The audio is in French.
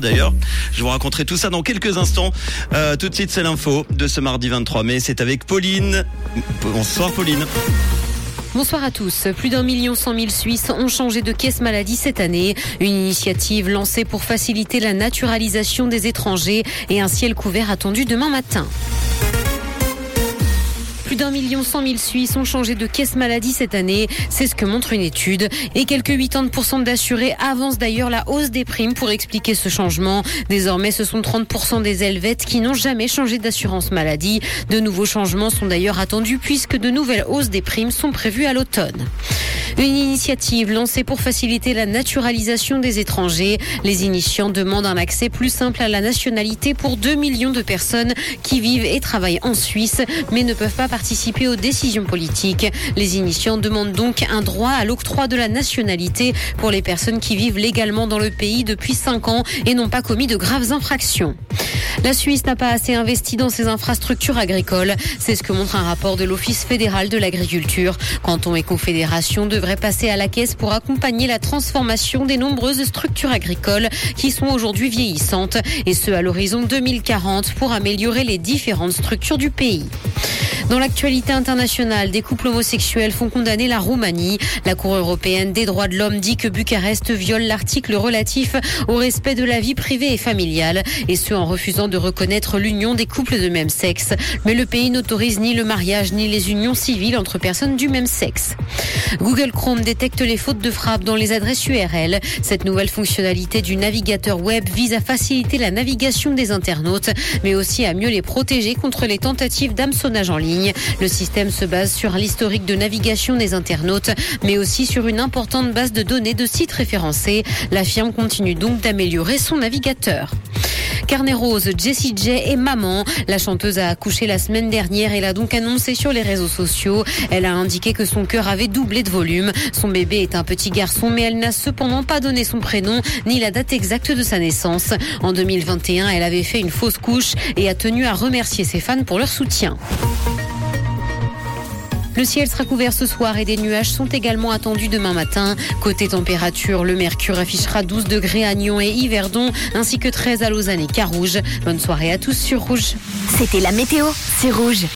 d'ailleurs. Je vous raconterai tout ça dans quelques instants. Euh, tout de suite, c'est l'info de ce mardi 23 mai. C'est avec Pauline. Bonsoir Pauline. Bonsoir à tous. Plus d'un million cent mille Suisses ont changé de caisse maladie cette année. Une initiative lancée pour faciliter la naturalisation des étrangers et un ciel couvert attendu demain matin. Plus d'un million cent mille Suisses ont changé de caisse maladie cette année. C'est ce que montre une étude. Et quelques 80% d'assurés avancent d'ailleurs la hausse des primes pour expliquer ce changement. Désormais, ce sont 30% des Helvètes qui n'ont jamais changé d'assurance maladie. De nouveaux changements sont d'ailleurs attendus puisque de nouvelles hausses des primes sont prévues à l'automne. Une initiative lancée pour faciliter la naturalisation des étrangers. Les initiants demandent un accès plus simple à la nationalité pour 2 millions de personnes qui vivent et travaillent en Suisse, mais ne peuvent pas participer aux décisions politiques. Les initiants demandent donc un droit à l'octroi de la nationalité pour les personnes qui vivent légalement dans le pays depuis 5 ans et n'ont pas commis de graves infractions. La Suisse n'a pas assez investi dans ses infrastructures agricoles. C'est ce que montre un rapport de l'Office fédéral de l'agriculture. Canton et confédération devraient passer à la caisse pour accompagner la transformation des nombreuses structures agricoles qui sont aujourd'hui vieillissantes et ce à l'horizon 2040 pour améliorer les différentes structures du pays. Dans l'actualité internationale, des couples homosexuels font condamner la Roumanie. La Cour européenne des droits de l'homme dit que Bucarest viole l'article relatif au respect de la vie privée et familiale, et ce en refusant de reconnaître l'union des couples de même sexe. Mais le pays n'autorise ni le mariage ni les unions civiles entre personnes du même sexe. Google Chrome détecte les fautes de frappe dans les adresses URL. Cette nouvelle fonctionnalité du navigateur web vise à faciliter la navigation des internautes, mais aussi à mieux les protéger contre les tentatives d'hameçonnage en ligne. Le système se base sur l'historique de navigation des internautes, mais aussi sur une importante base de données de sites référencés. La firme continue donc d'améliorer son navigateur. Carnet Rose, Jessie J est maman. La chanteuse a accouché la semaine dernière et l'a donc annoncé sur les réseaux sociaux. Elle a indiqué que son cœur avait doublé de volume. Son bébé est un petit garçon, mais elle n'a cependant pas donné son prénom ni la date exacte de sa naissance. En 2021, elle avait fait une fausse couche et a tenu à remercier ses fans pour leur soutien. Le ciel sera couvert ce soir et des nuages sont également attendus demain matin. Côté température, le mercure affichera 12 degrés à Nyon et Yverdon, ainsi que 13 à Lausanne et Carouge. Bonne soirée à tous sur Rouge. C'était la météo, c'est Rouge.